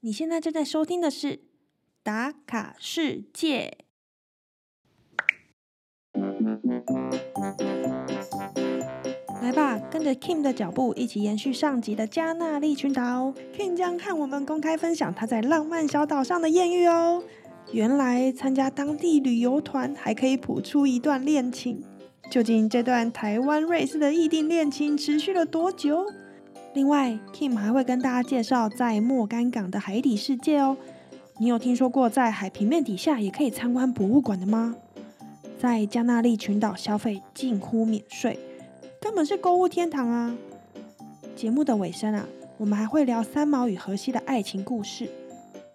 你现在正在收听的是《打卡世界》。来吧，跟着 Kim 的脚步，一起延续上集的加纳利群岛。Kim 将和我们公开分享他在浪漫小岛上的艳遇哦。原来参加当地旅游团还可以谱出一段恋情。究竟这段台湾瑞士的异地恋情持续了多久？另外，Kim 还会跟大家介绍在莫干港的海底世界哦。你有听说过在海平面底下也可以参观博物馆的吗？在加纳利群岛消费近乎免税，根本是购物天堂啊！节目的尾声啊，我们还会聊三毛与荷西的爱情故事，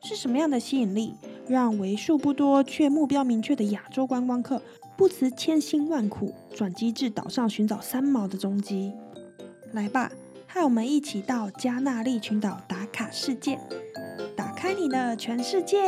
是什么样的吸引力，让为数不多却目标明确的亚洲观光客不辞千辛万苦转机至岛上寻找三毛的踪迹？来吧，和我们一起到加纳利群岛打卡世界，打开你的全世界！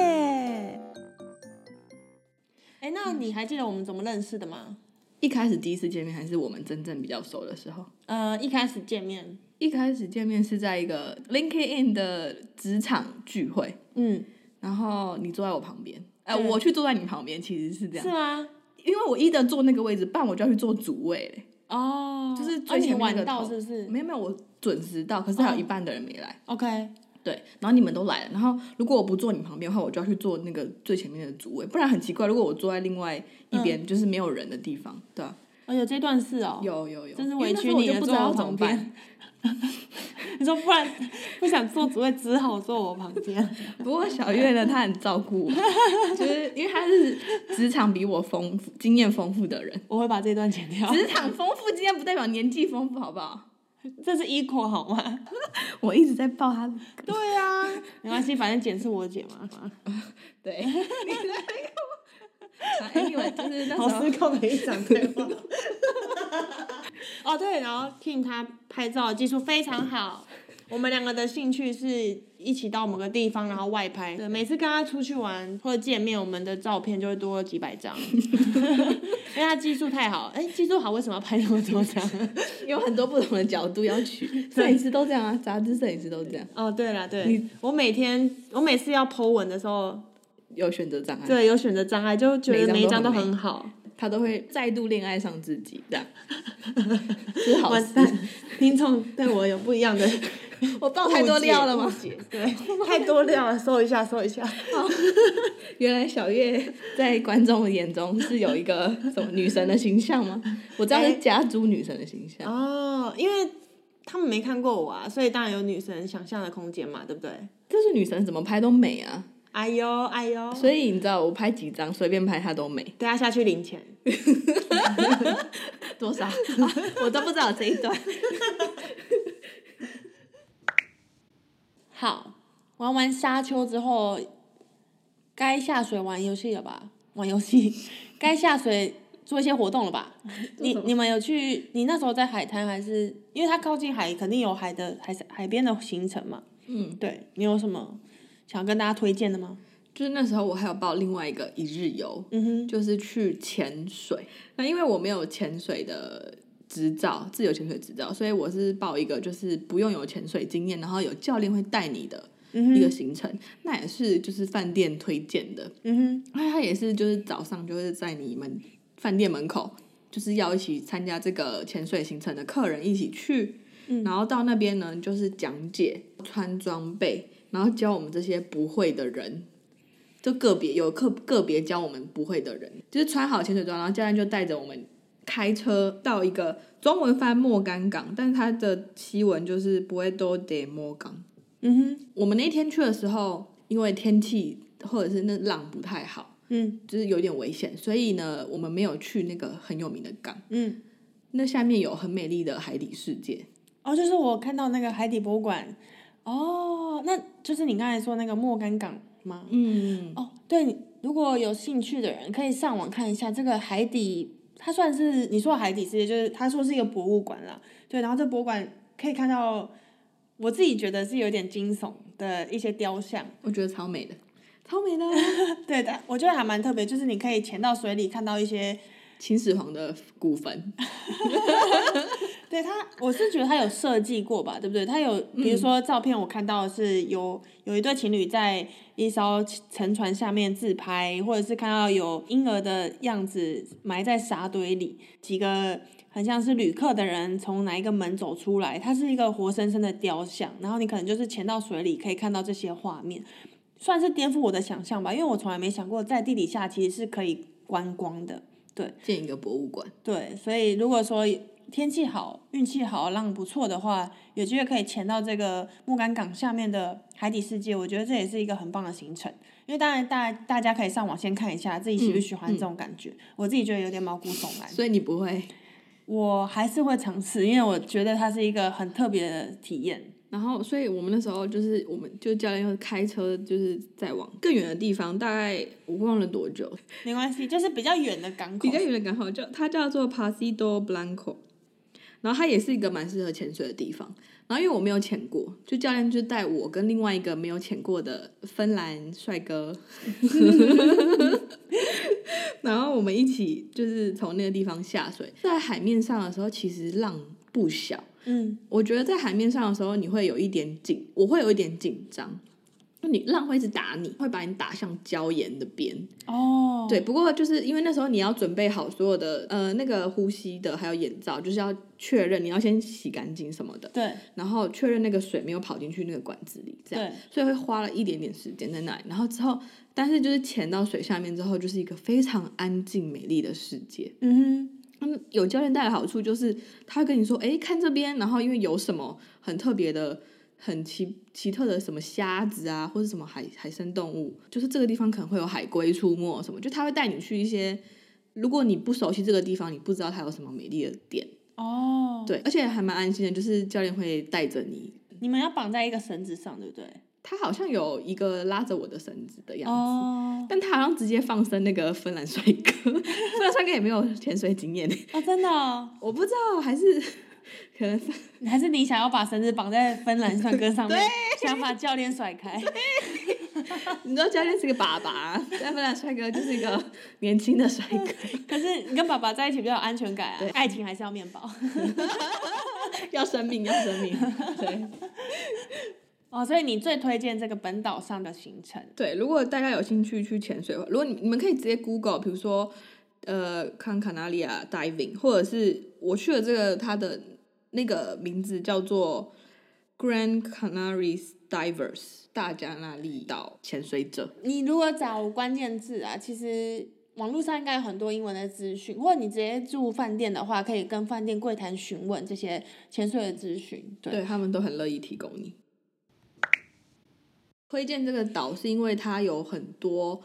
哎，那你还记得我们怎么认识的吗？一开始第一次见面还是我们真正比较熟的时候。呃，一开始见面，一开始见面是在一个 LinkedIn 的职场聚会，嗯，然后你坐在我旁边，哎、对我去坐在你旁边，其实是这样，是吗？因为我一的坐那个位置，半我就要去坐主位嘞。哦，就是最前面那晚个头到是不是没有没有，我准时到，可是还有一半的人没来。？OK，对，然后你们都来了，然后如果我不坐你旁边的话，我就要去坐那个最前面的主位，不然很奇怪。如果我坐在另外一边，就是没有人的地方，对啊，哦，有这段是哦，有有有，真是委屈你了，不知坐我旁道怎么办。边。你说不然不想坐主位，只好坐我旁边。不过小月呢，她很照顾我，就是因为她是职场比我丰富、经验丰富的人。我会把这段剪掉，职场丰富经验不代表年纪丰富，好不好？这是 equal 好吗？我一直在抱她的，对啊，没关系，反正剪是我剪嘛。对，你在那个 anyway，就是那时候好失控的一场对话。哦，对，然后 Kim 他拍照技术非常好。我们两个的兴趣是一起到某个地方，然后外拍。对，每次跟他出去玩或者见面，我们的照片就会多几百张，因为他技术太好。哎，技术好为什么要拍那么多张？有很多不同的角度要取，摄影师都这样啊，杂志摄影师都这样，哦，对了，对，我每天我每次要 Po 文的时候，有选择障碍，对，有选择障碍，就觉得每一张都很好。他都会再度恋爱上自己，这样 是好事。完蛋，听众对我有不一样的 我爆太多料了吗？对，太多料了，搜一下，搜一下。原来小月在观众眼中是有一个什么女神的形象吗？我知道是家族女神的形象。哦，因为他们没看过我啊，所以当然有女神想象的空间嘛，对不对？就是女神怎么拍都美啊，哎呦哎呦，所以你知道我拍几张随便拍它都美，等下下去领钱。多少、我都不知道这一段。好，玩完沙丘之后，该下水玩游戏了吧？玩游戏，该下水做一些活动了吧？你你们有去？你那时候在海滩还是？因为它靠近海，肯定有海的海海边的行程嘛。嗯，对你有什么想要跟大家推荐的吗？就是那时候我还有报另外一个一日游，嗯哼，就是去潜水。那因为我没有潜水的执照，自由潜水执照，所以我是报一个就是不用有潜水经验，然后有教练会带你的嗯一个行程。那也是就是饭店推荐的，嗯哼，那他也是就是早上就是在你们饭店门口，就是要一起参加这个潜水行程的客人一起去。然后到那边呢，就是讲解穿装备，然后教我们这些不会的人，就个别有个个别教我们不会的人，就是穿好潜水装，然后教练就带着我们开车到一个中文翻莫干港，但是它的西文就是不会多得莫港。嗯哼，我们那天去的时候，因为天气或者是那浪不太好，嗯就是有点危险，所以呢，我们没有去那个很有名的港。嗯。那下面有很美丽的海底世界，哦，就是我看到那个海底博物馆。哦，那就是你刚才说那个莫干港吗？嗯，哦，对，如果有兴趣的人可以上网看一下这个海底，它算是你说的海底世界，就是他说是一个博物馆啦。对，然后这博物馆可以看到，我自己觉得是有点惊悚的一些雕像。我觉得超美的，超美的啊。对的，我觉得还蛮特别，就是你可以潜到水里看到一些秦始皇的骨坟。对他，我是觉得他有设计过吧，对不对？他有，比如说照片，我看到是有有一对情侣在一艘沉船下面自拍，或者是看到有婴儿的样子埋在沙堆里，几个很像是旅客的人从哪一个门走出来，它是一个活生生的雕像，然后你可能就是潜到水里可以看到这些画面，算是颠覆我的想象吧，因为我从来没想过在地底下其实是可以观光的，对，建一个博物馆，对，所以如果说。天气好，运气好，浪不错的话，有机会可以潜到这个木杆港下面的海底世界，我觉得这也是一个很棒的行程。因为当然大大家可以上网先看一下自己喜不喜欢这种感觉，我自己觉得有点毛骨悚然。所以你不会？我还是会尝试，因为我觉得它是一个很特别的体验。然后，所以我们那时候就是，我们就教练要开车，就是在往更远的地方，大概我忘了多久。没关系，就是比较远的港口。比较远的港口叫它叫做 Pasido Blanco。然后它也是一个蛮适合潜水的地方。然后因为我没有潜过，就教练就带我跟另外一个没有潜过的芬兰帅哥，然后我们一起就是从那个地方下水，在海面上的时候其实浪不小。嗯，我觉得在海面上的时候你会有一点紧，我会有一点紧张。你浪会一直打你，会把你打向礁岩的边。哦，对，不过就是因为那时候你要准备好所有的呃那个呼吸的还有眼罩，就是要确认你要先洗干净什么的。对，然后确认那个水没有跑进去那个管子里，这样。对，所以会花了一点点时间在那里。然后之后，但是就是潜到水下面之后，就是一个非常安静美丽的世界。嗯哼，有教练带的好处就是他会跟你说，哎，看这边，然后因为有什么很特别的。很奇奇特的什么虾子啊，或者什么海海生动物，就是这个地方可能会有海龟出没什么，就他会带你去一些，如果你不熟悉这个地方，你不知道它有什么美丽的点哦。对，而且还蛮安心的，就是教练会带着你。你们要绑在一个绳子上，对不对？他好像有一个拉着我的绳子的样子，但他好像直接放生那个芬兰帅哥，芬兰帅哥也没有潜水经验哦，真的，我不知道还是。可能是还是你想要把绳子绑在芬兰帅哥上面，想把教练甩开。你知道教练是个爸爸，但芬兰帅哥就是一个年轻的帅哥。可是你跟爸爸在一起比较有安全感啊，爱情还是要面包，要生命，要生命。对。哦，所以你最推荐这个本岛上的行程？对，如果大家有兴趣去潜水，如果你你们可以直接 Google，比如说呃，看卡纳利亚 diving，或者是我去了这个它的。那个名字叫做 Grand Canaries Divers 大加那利岛潜水者。你如果找关键字啊，其实网络上应该有很多英文的资讯，或者你直接住饭店的话，可以跟饭店柜台询问这些潜水的资讯。对，他们都很乐意提供你。推荐这个岛是因为它有很多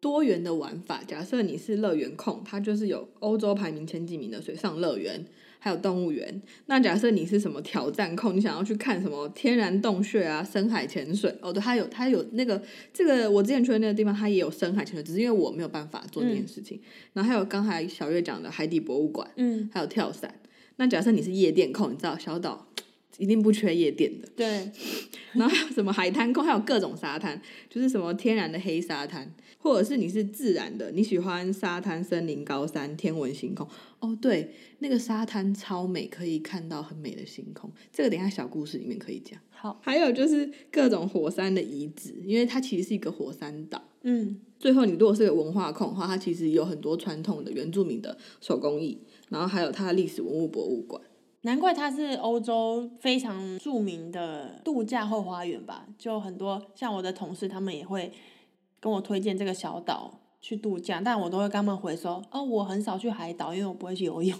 多元的玩法。假设你是乐园控，它就是有欧洲排名前几名的水上乐园。还有动物园。那假设你是什么挑战控，你想要去看什么天然洞穴啊、深海潜水哦，对，它有它有那个这个我之前去的那个地方，它也有深海潜水，只是因为我没有办法做这件事情。然后还有刚才小月讲的海底博物馆，嗯，还有跳伞。那假设你是夜店控，你知道小岛一定不缺夜店的，对。然后还有什么海滩控，还有各种沙滩，就是什么天然的黑沙滩。或者是你是自然的，你喜欢沙滩、森林、高山、天文、星空。哦，对，那个沙滩超美，可以看到很美的星空。这个等下小故事里面可以讲。好，还有就是各种火山的遗址，因为它其实是一个火山岛。嗯，最后你如果是个文化控的话，它其实有很多传统的原住民的手工艺，然后还有它的历史文物博物馆。难怪它是欧洲非常著名的度假后花园吧？就很多像我的同事，他们也会。跟我推荐这个小岛去度假，但我都会跟他们回说，哦，我很少去海岛，因为我不会去游泳。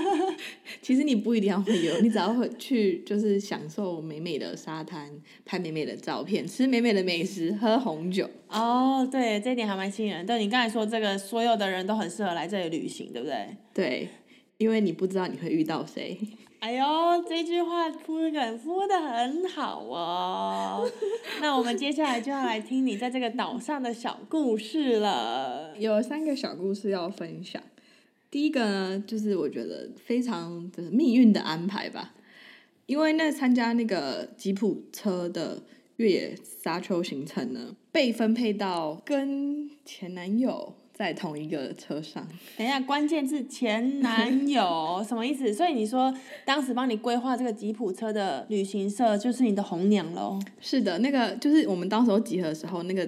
其实你不一定要会游，你只要会去，就是享受美美的沙滩，拍美美的照片，吃美美的美食，喝红酒。哦，对，这一点还蛮吸引人。对你刚才说这个，所有的人都很适合来这里旅行，对不对？对，因为你不知道你会遇到谁。哎呦，这句话铺梗铺的很好哦。那我们接下来就要来听你在这个岛上的小故事了。有三个小故事要分享。第一个呢，就是我觉得非常的命运的安排吧。因为那参加那个吉普车的越野沙丘行程呢，被分配到跟前男友在同一个车上。等一下，关键是前男友 什么意思？所以你说当时帮你规划这个吉普车的旅行社就是你的红娘喽？是的，那个就是我们当时候集合的时候，那个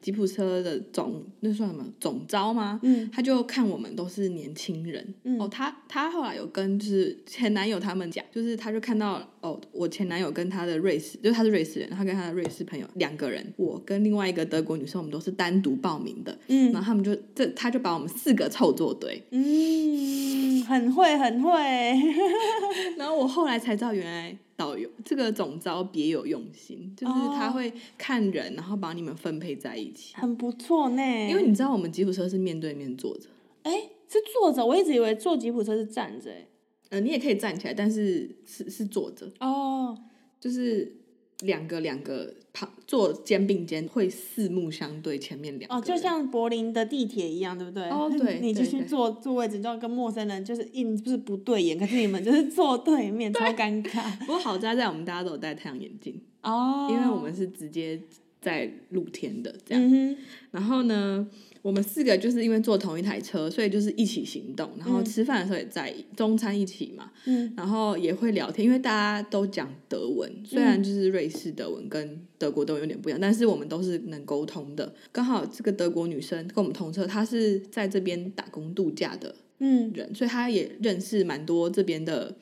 吉普车的总那算什么总招吗？嗯，他就看我们都是年轻人。嗯哦，他他后来有跟就是前男友他们讲，就是他就看到哦，我前男友跟他的瑞士，就是他是瑞士人，他跟他的瑞士朋友两个人，我跟另外一个德国女生，我们都是单独报名的。嗯然后他们就这他就把我们四个凑作对，嗯，很会很会，然后我后来才知道，原来导游这个总招别有用心，就是他哦会看人，然后把你们分配在一起。很不错呢。因为你知道，我们吉普车是面对面坐着，哎是坐着，我一直以为坐吉普车是站着哎。呃，你也可以站起来，但是是是坐着，哦，就是两个两个旁坐肩并肩，会四目相对，前面两个哦，就像柏林的地铁一样，对不对？哦对你就去坐坐位置，就要跟陌生人就是硬就是不对眼，可是你们就是坐对面，超尴尬。不过好在在我们大家都有戴太阳眼镜，哦，因为我们是直接在露天的这样。然后呢，我们四个就是因为坐同一台车，所以就是一起行动，然后吃饭的时候也在中餐一起嘛，嗯。然后也会聊天，因为大家都讲德文，虽然就是瑞士德文跟德国都有点不一样，但是我们都是能沟通的。刚好这个德国女生跟我们同车，她是在这边打工度假的嗯。人，所以她也认识蛮多这边的，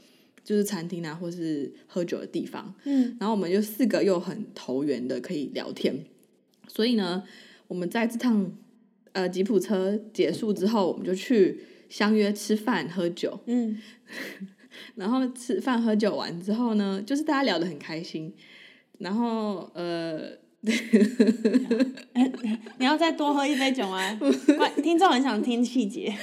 就是餐厅啊，或是喝酒的地方。嗯。然后我们就四个又很投缘的可以聊天，所以呢，我们在这趟呃吉普车结束之后，我们就去相约吃饭喝酒，嗯，然后吃饭喝酒完之后呢，就是大家聊得很开心，然后呃。你要再多喝一杯酒吗？观听众很想听细节。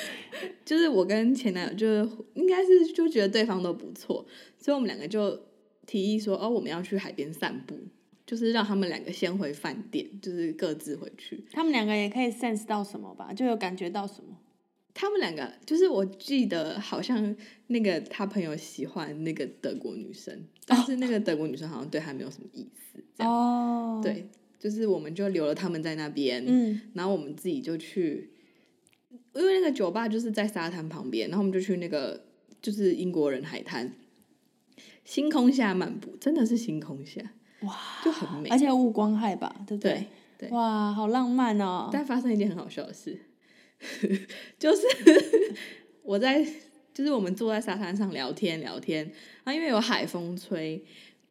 就是我跟前男友就是应该是就觉得对方都不错，所以我们两个就提议说，哦，我们要去海边散步，就是让他们两个先回饭店，就是各自回去。他们两个也可以 sense 到什么吧，就有感觉到什么。他们两个就是我记得好像那个他朋友喜欢那个德国女生，但是那个德国女生好像对他没有什么意思，哦，，对，就是我们就留了他们在那边，嗯然后我们自己就去，因为那个酒吧就是在沙滩旁边，然后我们就去那个就是英国人海滩，星空下漫步，真的是星空下，哇，就很美而，且无光害吧，对不对。对哇，好浪漫哦。但发生一件很好笑的事，就是我在，就是我们坐在沙滩上聊天聊天，然后因为有海风吹，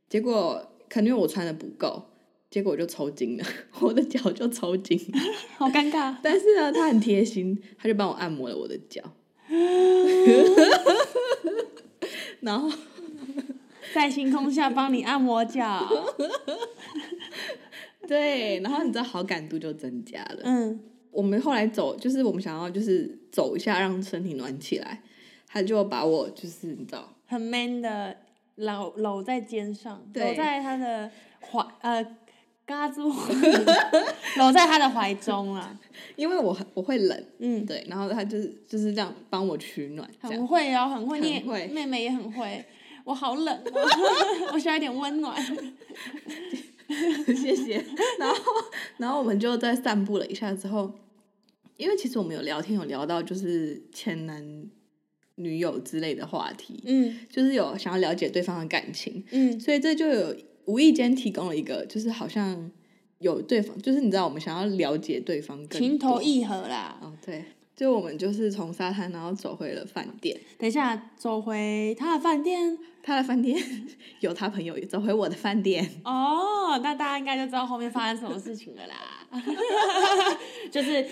结果可能因为我穿的不够，结果我就抽筋了，我的脚就抽筋。好尴尬。但是呢，他很贴心，他就帮我按摩了我的脚，然后在星空下帮你按摩脚。对，然后你知道好感度就增加了。嗯，我们后来走，就是我们想要就是走一下，让身体暖起来，他就把我就是你知道，很 man 的搂搂在肩上，搂在他的怀呃，嘎住，搂在他的怀中啊。因为我很我会冷，嗯，对，然后他就是就是这样帮我取暖，很样会哦，很会，很会妹妹也很会。我好冷、哦，我需要一点温暖。谢谢。然后然后我们就在散步了一下之后，因为其实我们有聊天，有聊到就是前男女友之类的话题，嗯就是有想要了解对方的感情，嗯所以这就有无意间提供了一个，就是好像有对方，就是你知道我们想要了解对方更情投意合啦。哦，对，就我们就是从沙滩然后走回了饭店，等一下，走回他的饭店 他的饭店有他朋友，走回我的饭店。哦，那大家应该就知道后面发生什么事情了啦。就是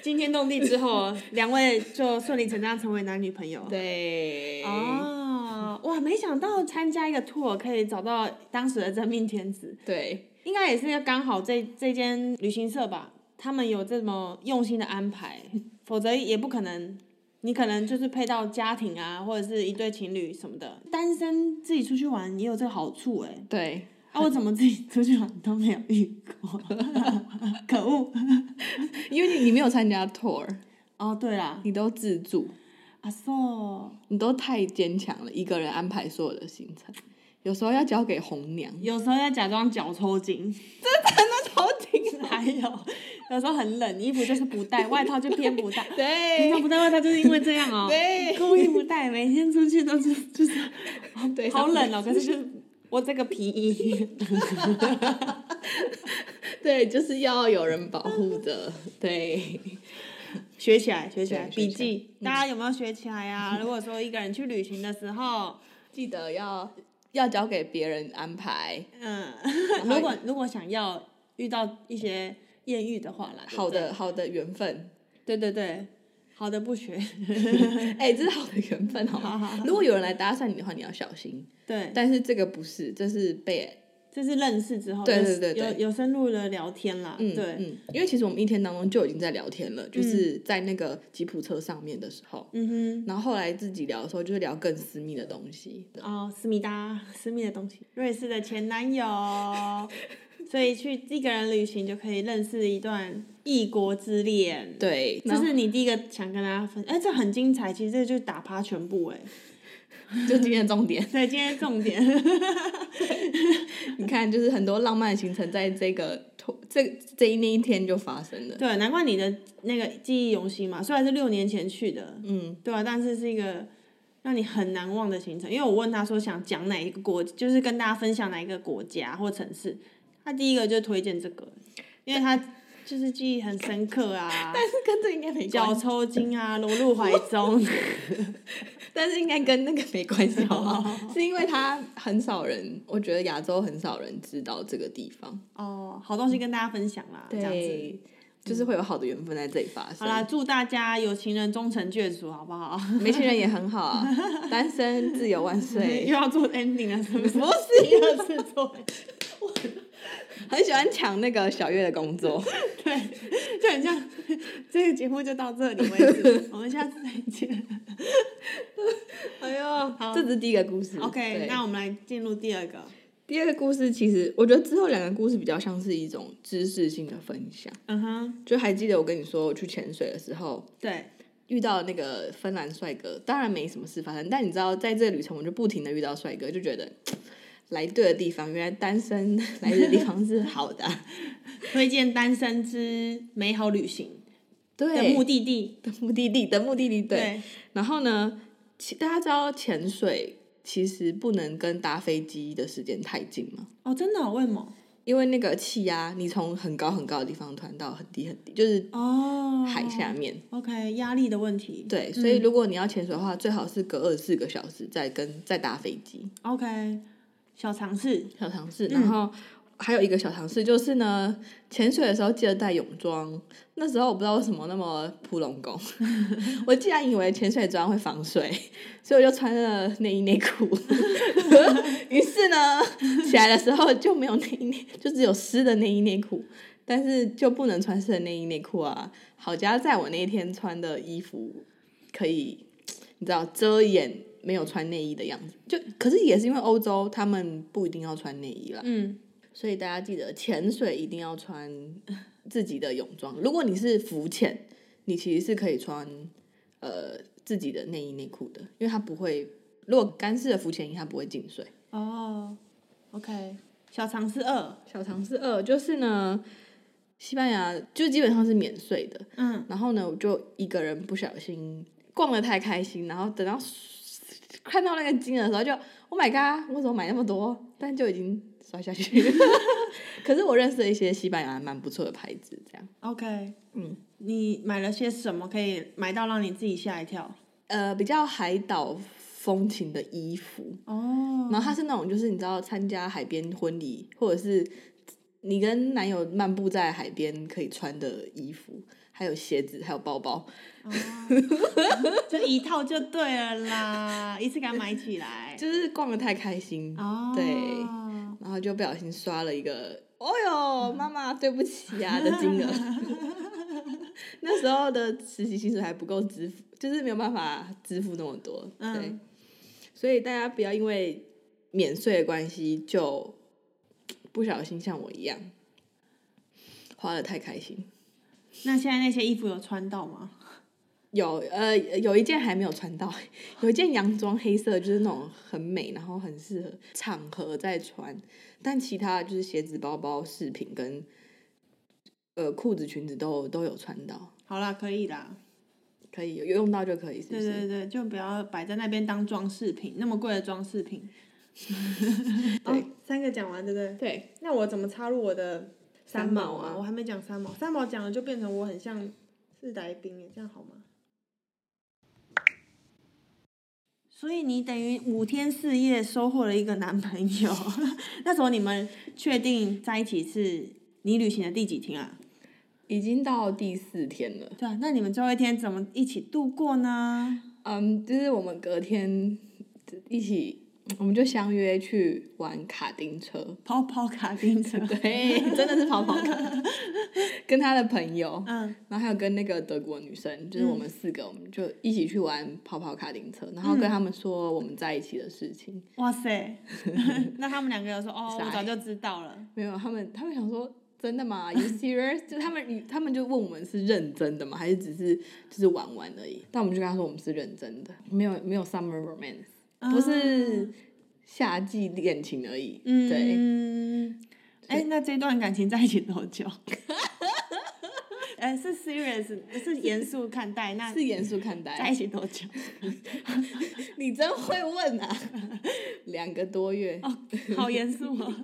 惊天动地之后，两位就顺理成章成为男女朋友。对，哦，哇，没想到参加一个 tour 可以找到当时的真命天子，对，应该也是刚好这这间旅行社吧，他们有这么用心的安排，否则也不可能。你可能就是配到家庭啊，或者是一对情侣什么的，单身自己出去玩也有这个好处哎、对，啊，我怎么自己出去玩都没有遇过，可恶！因为你你没有参加 tour，哦，对啦，你都自助，阿寿你都太坚强了，一个人安排所有的行程，有时候要交给红娘。有时候要假装脚抽筋，超紧，还有有时候很冷，衣服就是不带，外套就偏不带。对。平对常不带外套就是因为这样哦、对。故意不带，每天出去都是就是对，好冷哦、可是就是我这个皮衣，对，就是要有人保护的，对，学起来，学起来，对学起来。笔记，大家有没有学起来呀、如果说一个人去旅行的时候，记得要要交给别人安排。嗯，如果如果想要遇到一些艳遇的话啦，对不好的好的缘分，对对对，好的不学，哎、这是好的缘分好 如果有人来搭讪你的话，你要小心。对，但是这个不是，这是被这是认识之后，对有对对对。有有深入的聊天啦，嗯对，嗯，因为其实我们一天当中就已经在聊天了，就是在那个吉普车上面的时候，嗯哼。然后后来自己聊的时候，就是聊更私密的东西。哦，思密达，私密的东西，瑞士的前男友，所以去一个人旅行就可以认识一段异国之恋。对，这是你第一个想跟大家分享，哎、这很精彩，其实这就打趴全部哎、就今天的重点。对，今天重点，你看，就是很多浪漫的行程在这个这这一那一天就发生了。对，难怪你的那个记忆犹新嘛，虽然是六年前去的，嗯，对啊，但是是一个让你很难忘的行程。因为我问他说想讲哪一个国，就是跟大家分享哪一个国家或城市，他第一个就推荐这个，因为他就是记忆很深刻啊，但是跟这应该没脚抽筋啊，裸露怀中，但是应该跟那个没关系，好不好？是因为他很少人，我觉得亚洲很少人知道这个地方，哦，好东西跟大家分享啦，这样子。对，就是会有好的缘分在这里发生。好啦，祝大家有情人终成眷属，好不好？没情人也很好啊，单身自由万岁又。要做 ending 了，是不是？不是第二次做，很喜欢抢那个小月的工作。对，就很像这个节目就到这里为止，我们下次再见。哎呦，这只是第一个故事。OK，那我们来进入第二个。第二个故事，其实我觉得之后两个故事比较像是一种知识性的分享。嗯哼，就还记得我跟你说，我去潜水的时候对，遇到那个芬兰帅哥，当然没什么事发生，但你知道，在这个旅程我就不停的遇到帅哥，就觉得来对的地方，原来单身 来的地方是好的啊、推荐单身之美好旅行的对，目的地。的目的地的目的地，对。对，然后呢，其大家知道潜水其实不能跟搭飞机的时间太近吗，哦，真的哦、为什么？因为那个气压，你从很高很高的地方突然到很低很低，就是哦，海下面。OK，压力的问题。对，所以如果你要潜水的话，最好是隔二十四个小时再跟再搭飞机。OK，小尝试。小尝试，然后还有一个小尝试就是呢，潜水的时候记得带泳装。那时候我不知道为什么那么扑龙宫，我竟然以为潜水装会防水，所以我就穿了内衣内裤。于是呢，起来的时候就没有内衣内，就只有湿的内衣内裤，但是就不能穿湿的内衣内裤啊。好家在我那一天穿的衣服可以，你知道遮掩没有穿内衣的样子，就可是也是因为欧洲他们不一定要穿内衣啦，嗯，所以大家记得潜水一定要穿自己的泳装。如果你是浮潜，你其实是可以穿呃自己的内衣内裤的，因为它不会，如果干式的浮潜衣它不会进水。哦，OK，小尝试二。小尝试二就是呢，西班牙就基本上是免税的，嗯，然后呢，我就一个人不小心逛的太开心，然后等到看到那个金额的时候就，Oh my god，我怎么买那么多？但就已经摔下去。可是我认识了一些西班牙蛮不错的牌子，这样，OK，嗯，你买了些什么可以买到让你自己吓一跳？呃，比较海岛风情的衣服，哦，然后它是那种就是你知道参加海边婚礼，或者是你跟男友漫步在海边可以穿的衣服，还有鞋子，还有包包。就一套就对了啦，一次给它买起来。就是逛的太开心，哦，对然后就不小心刷了一个，哦哟，妈妈对不起啊的金额。那时候的实习薪水还不够支付，就是没有办法支付那么多，对。嗯所以大家不要因为免税的关系就不小心像我一样花的太开心。那现在那些衣服有穿到吗？有呃有一件还没有穿到，有一件洋装黑色，就是那种很美，然后很适合场合再穿。但其他就是鞋子、包包、饰品跟呃裤子、裙子都都有穿到，好啦，可以啦。可以有用到就可以，是不是？对对对，就不要摆在那边当装饰品，那么贵的装饰品。对，三个讲完，对不对？对，那我怎么插入我的三毛啊？我还没讲三毛，三毛讲了就变成我很像是来宾耶，这样好吗？所以你等于五天四夜收获了一个男朋友，那时候你们确定在一起是你旅行的第几天啊？已经到第四天了。对啊，那你们最后一天怎么一起度过呢？嗯，就是我们隔天一起，我们就相约去玩卡丁车。跑跑卡丁车，对，真的是跑跑卡，跟他的朋友，嗯，然后还有跟那个德国女生，就是我们四个，我们就一起去玩跑跑卡丁车，然后跟他们说我们在一起的事情。哇塞，那他们两个有说哦，我早就知道了。没有，他们他们想说真的吗？You serious？就他们他们就问我们是认真的吗？还是只是就是玩玩而已？但我们就跟他说我们是认真的，没有没有 summer romance，不是夏季恋情而已。对，嗯，哎、那这段感情在一起多久？哎、是 serious，是严肃看待。那是严肃看待在。一起多久？你真会问啊！两个多月。哦，好严肃 哦。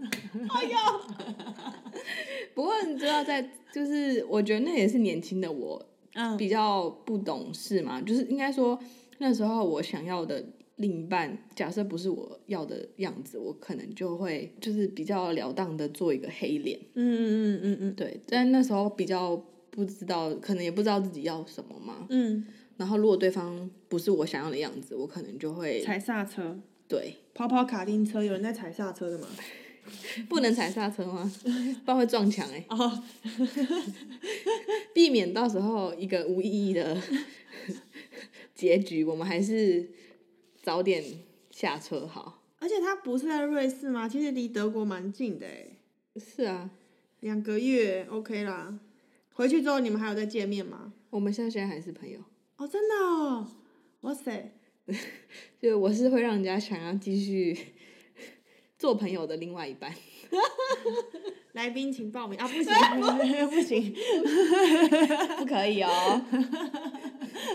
不过你知道在，就是我觉得那也是年轻的我嗯比较不懂事嘛，就是应该说那时候我想要的另一半，假设不是我要的样子，我可能就会就是比较了当的做一个黑脸，嗯嗯嗯嗯嗯对，但那时候比较不知道，可能也不知道自己要什么嘛。嗯然后如果对方不是我想要的样子，我可能就嗯，会踩刹车，对，跑跑卡丁车，有人在踩刹车的吗？不能踩刹车吗？不然会撞墙哎、哦，避免到时候一个无意义的 结局，我们还是早点下车好。而且他不是在瑞士吗？其实离德国蛮近的哎，是啊，两个月 OK 啦。回去之后你们还有再见面吗？我们现在现在还是朋友，哦，真的哦，哇塞，就我是会让人家想要继续 做朋友的另外一半。来宾请报名啊！不行，不行，不可以哦，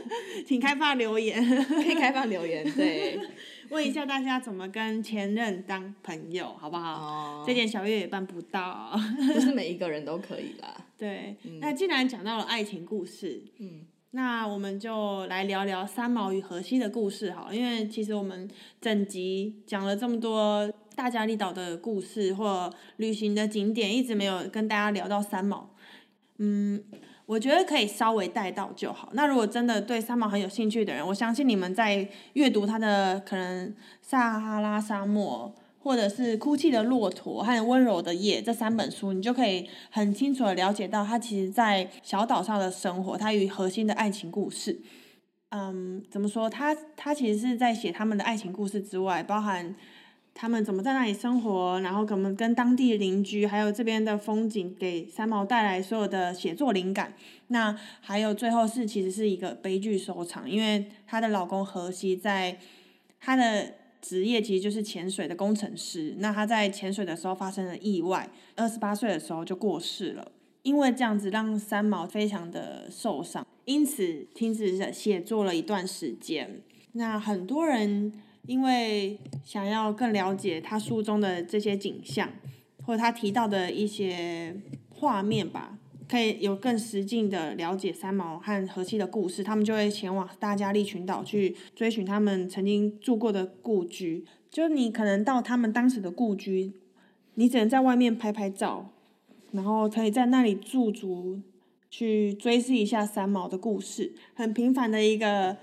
请开放留言，可以开放留言，对，问一下大家怎么跟前任当朋友，好不好？哦，这点小月也办不到。不是每一个人都可以啦。对，那既然讲到了爱情故事，嗯，那我们就来聊聊三毛与荷西的故事好了，因为其实我们整集讲了这么多大家利岛的故事或旅行的景点，一直没有跟大家聊到三毛。嗯，我觉得可以稍微带到就好。那如果真的对三毛很有兴趣的人，我相信你们在阅读他的可能撒哈拉沙漠。或者是《哭泣的骆驼》和《温柔的夜》这三本书，你就可以很清楚的了解到他其实，在小岛上的生活，他与核心的爱情故事。嗯，怎么说？他他其实是在写他们的爱情故事之外，包含他们怎么在那里生活，然后怎么跟当地邻居，还有这边的风景，给三毛带来所有的写作灵感。那还有最后是其实是一个悲剧收场，因为她的老公荷西在他的职业其实就是潜水的工程师。那他在潜水的时候发生了意外，二十八岁的时候就过世了。因为这样子让三毛非常的受伤，因此停止写作了一段时间。那很多人因为想要更了解他书中的这些景象，或者他提到的一些画面吧，可以有更实境的了解三毛和荷西的故事，他们就会前往大加利群岛去追寻他们曾经住过的故居。就你可能到他们当时的故居，你只能在外面拍拍照，然后可以在那里驻足，去追视一下三毛的故事，很平凡的一个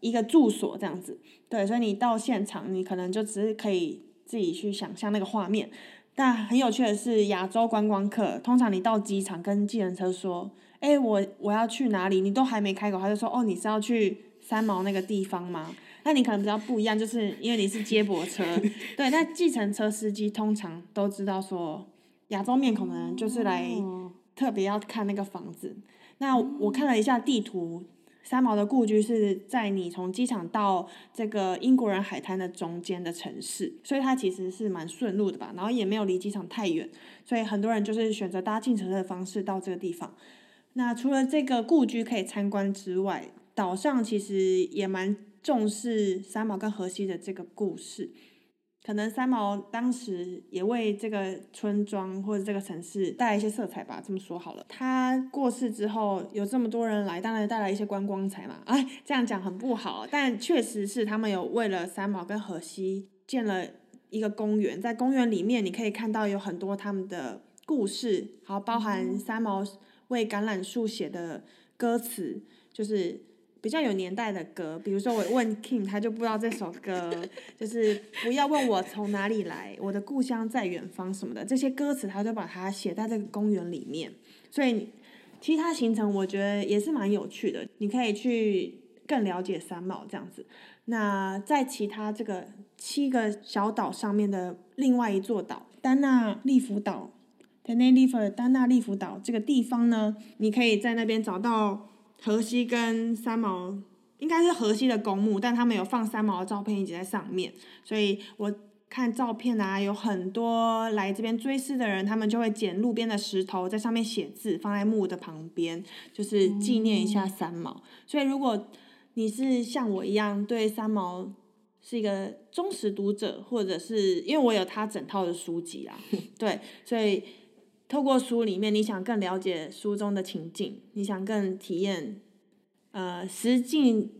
一个住所这样子。对，所以你到现场，你可能就只是可以自己去想象那个画面。但很有趣的是，亚洲观光客通常你到机场跟计程车说：“哎、我我要去哪里？”你都还没开口，他就说：“哦，你是要去三毛那个地方吗？”那你可能比较不一样，就是因为你是接驳车，对。那计程车司机通常都知道说，亚洲面孔的人就是来特别要看那个房子。那我看了一下地图，三毛的故居是在你从机场到这个英国人海滩的中间的城市，所以它其实是蛮顺路的吧。然后也没有离机场太远，所以很多人就是选择搭进城的方式到这个地方。那除了这个故居可以参观之外，岛上其实也蛮重视三毛跟荷西的这个故事。可能三毛当时也为这个村庄或者这个城市带来一些色彩吧，这么说好了。他过世之后，有这么多人来，当然带来一些观光财嘛。哎，这样讲很不好，但确实是他们有为了三毛跟荷西建了一个公园，在公园里面你可以看到有很多他们的故事，好，包含三毛为橄榄树写的歌词，就是。比较有年代的歌，比如说我问 King，他就不知道这首歌，就是不要问我从哪里来，我的故乡在远方什么的，这些歌词他就把它写在这个公园里面。所以其他行程我觉得也是蛮有趣的，你可以去更了解三毛这样子。那在其他这个七个小岛上面的另外一座岛丹纳利福岛 t e n e r i f 丹纳利福岛这个地方呢，你可以在那边找到。荷西跟三毛应该是荷西的公墓，但他们有放三毛的照片一直在上面，所以我看照片啊，有很多来这边追思的人，他们就会捡路边的石头在上面写字，放在墓的旁边，就是纪念一下三毛。所以如果你是像我一样对三毛是一个忠实读者，或者是因为我有他整套的书籍啊，对，所以。透过书里面，你想更了解书中的情境，你想更体验，呃，实际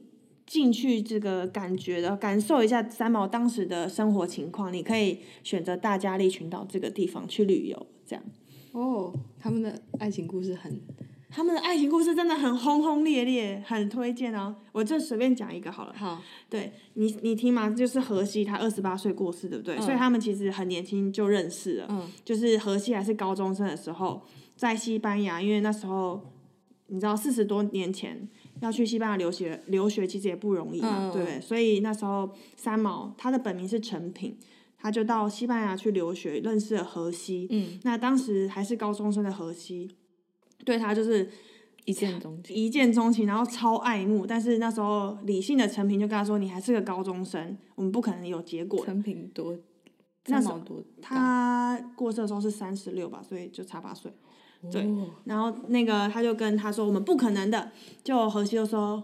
进去这个感觉的感受一下三毛当时的生活情况，你可以选择大加利群岛这个地方去旅游，这样。哦，他们的爱情故事很。他们的爱情故事真的很轰轰烈烈，很推荐哦。我就随便讲一个好了。好，对你，你听嘛，就是荷西他二十八岁过世，对不对？所以他们其实很年轻就认识了。嗯。就是荷西还是高中生的时候，在西班牙，因为那时候你知道四十多年前要去西班牙留学，留学其实也不容易嘛，对不对？所以那时候三毛他的本名是陈品，他就到西班牙去留学，认识了荷西。嗯。那当时还是高中生的荷西。对他就是一见钟情，一见钟情，然后超爱慕。但是那时候理性的陈平就跟他说：“你还是个高中生，我们不可能有结果。”陈平多，那时候多，他过世的时候是三十六吧，所以就差八岁。对，然后那个他就跟他说：“我们不可能的。”就何西就说：“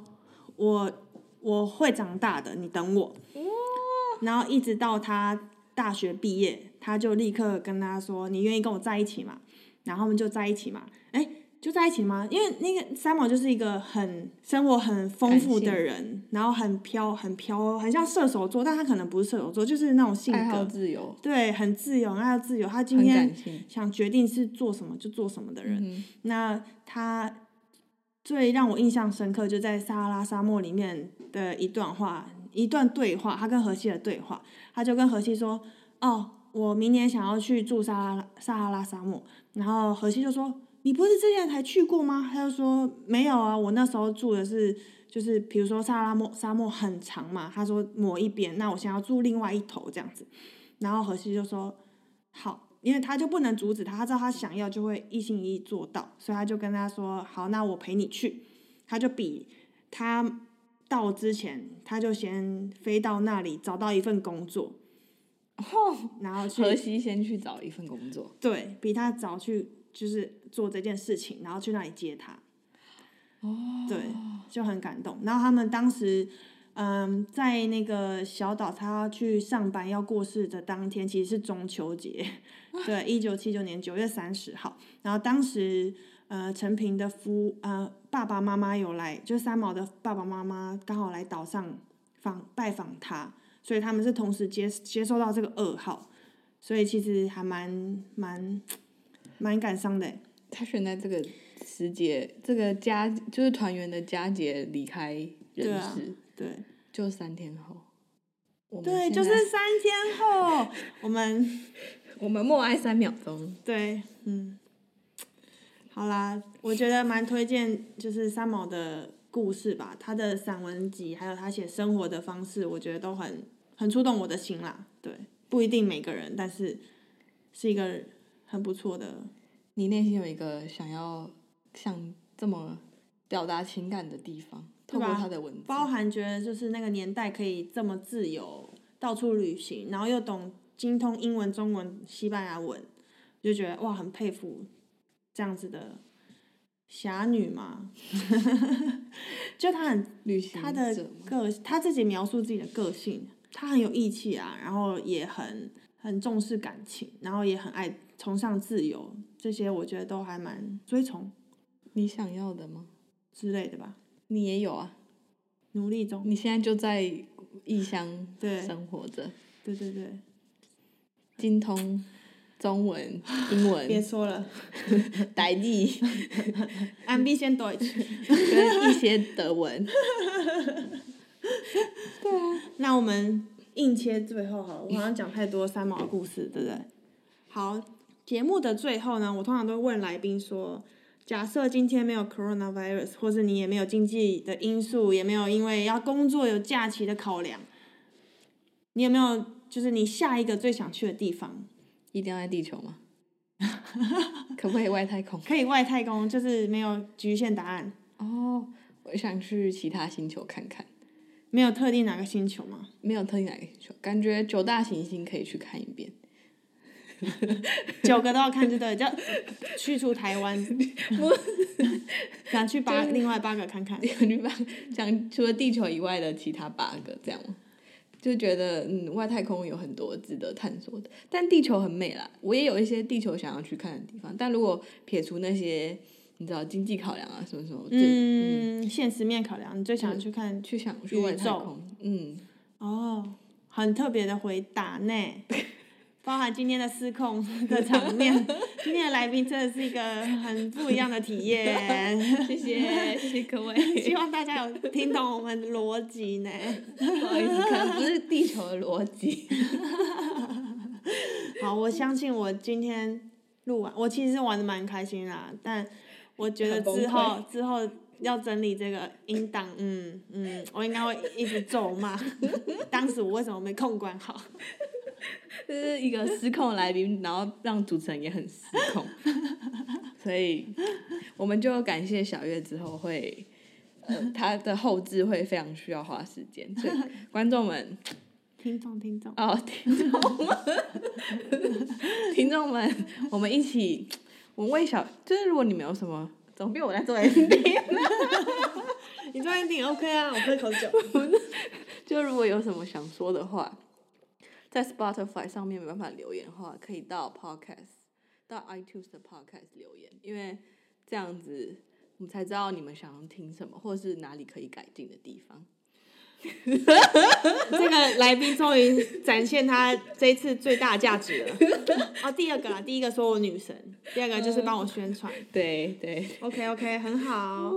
我我会长大的，你等我。”然后一直到他大学毕业，他就立刻跟他说：“你愿意跟我在一起吗？”然后他们就在一起嘛。哎。就在一起吗？因为那个三毛就是一个很生活很丰富的人，然后很飘很飘，很像射手座，但他可能不是射手座，就是那种性格自由，对，很自由，爱自由。他今天想决定是做什么就做什么的人。那他最让我印象深刻，就在撒哈拉沙漠里面的一段话，一段对话，他跟荷西的对话，他就跟荷西说：“哦，我明年想要去住撒哈拉撒哈拉沙漠。”然后荷西就说。你不是之前才去过吗？他就说没有啊，我那时候住的是就是比如说撒拉漠沙漠很长嘛，他说某一边，那我想要住另外一头这样子，然后何西就说好，因为他就不能阻止他，他知道他想要就会一心一意做到，所以他就跟他说好，那我陪你去，他就比他到之前他就先飞到那里找到一份工作，然后河西先去找一份工作，对比他早去。就是做这件事情，然后去那里接他，哦，对，就很感动。然后他们当时，嗯，在那个小岛，他要去上班要过世的当天，其实是中秋节，对，一九七九年九月三十号。然后当时，呃，陈平的夫，呃，爸爸妈妈有来，就三毛的爸爸妈妈刚好来岛上访拜访他，所以他们是同时接接收到这个噩耗，所以其实还蛮蛮。蛮感伤的，他选在这个时节，这个佳就是团圆的佳节离开人世，对，就三天后，对，就是三天后，我们 我们默哀三秒钟，对，嗯，好啦，我觉得蛮推荐，就是三毛的故事吧，他的散文集，还有他写生活的方式，我觉得都很很触动我的心啦，对，不一定每个人，但是是一个。很不错的，你内心有一个想要像这么表达情感的地方，透过他的文字，包含觉得就是那个年代可以这么自由到处旅行，然后又懂精通英文、中文、西班牙文，就觉得哇，很佩服这样子的侠女嘛。就她很旅行她的个，她自己描述自己的个性，她很有义气啊，然后也很很重视感情，然后也很爱崇尚自由，这些我觉得都还蛮追崇。你想要的吗？之类的吧。你也有啊，努力中。你现在就在异乡生活着。对对对。精通中文、英文。别说了。台地。Ambition Deutsch。跟一些德文。对啊。那我们硬切最后好了，我好像讲太多三毛的故事，对不对？好，节目的最后呢，我通常都问来宾说。假设今天没有 coronavirus，或者你也没有经济的因素，也没有因为要工作有假期的考量，你有没有就是你下一个最想去的地方？一定要在地球吗？可不可以外太空？可以外太空，就是没有局限答案。哦，我想去其他星球看看。没有特定哪个星球吗？没有特定哪个星球，感觉九大行星可以去看一遍。九个都要看就对，就去除台湾，想去八另外八个看看，想去八想除了地球以外的其他八个这样，就觉得嗯外太空有很多值得探索的，但地球很美啦，我也有一些地球想要去看的地方，但如果撇除那些你知道经济考量啊什么什么，嗯，现实面考量，你最想去看去想去外太空，嗯，哦，很特别的回答呢。包含今天的失控的场面，今天的来宾真的是一个很不一样的体验。谢谢，谢谢各位。希望大家有听懂我们逻辑呢。不好意思，可能不是地球的逻辑。好，我相信我今天录完，我其实玩的蛮开心啦。但我觉得之后之后要整理这个音档，嗯嗯，我应该会一直咒骂，当时我为什么没控管好。就是一个失控的来宾，然后让主持人也很失控，所以我们就感谢小月之后会，呃，他的后置会非常需要花时间，所以观众们，听众听众哦，听众们，听众们，我们一起，我们为小，就是如果你们有什么，总比我在做 ending，你做 ending OK 啊，我喝口酒，就如果有什么想说的话。在 Spotify 上面没办法留言的话，可以到 Podcast，到 iTunes 的 Podcast 留言，因为这样子我们才知道你们想要听什么，或者是哪里可以改进的地方。这个来宾终于展现他这一次最大价值了。哦，第二个啊，第一个说我女神，第二个就是帮我宣传。对对。OK OK，很好。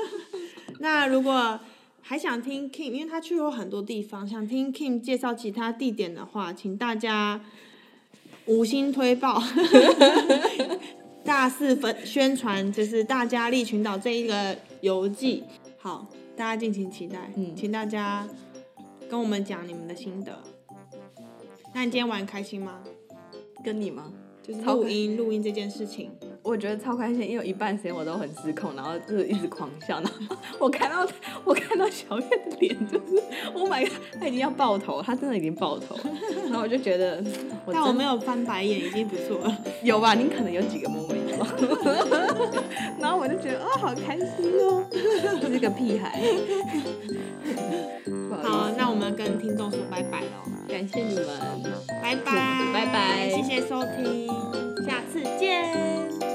那如果。还想听 King，因为他去过很多地方，想听 King 介绍其他地点的话，请大家五星推爆，大肆分宣传，就是大家利群岛这一个游记。好，大家敬请期待。嗯，请大家跟我们讲你们的心得。那你今天玩开心吗？跟你吗？就是录音录音这件事情。我觉得超开心，因为有一半时间我都很失控，然后就是一直狂笑。然后 我看到我看到小月的脸，就是，Oh my god，他已经要爆头，他真的已经爆头。然后我就觉得，但我没有翻白眼，已经不错了。有吧？你可能有几个 moment。然后我就觉得哦，好开心哦，是个屁孩。好，那我们跟听众说拜拜了，感谢你们，拜拜，拜拜，谢谢收听，下次见。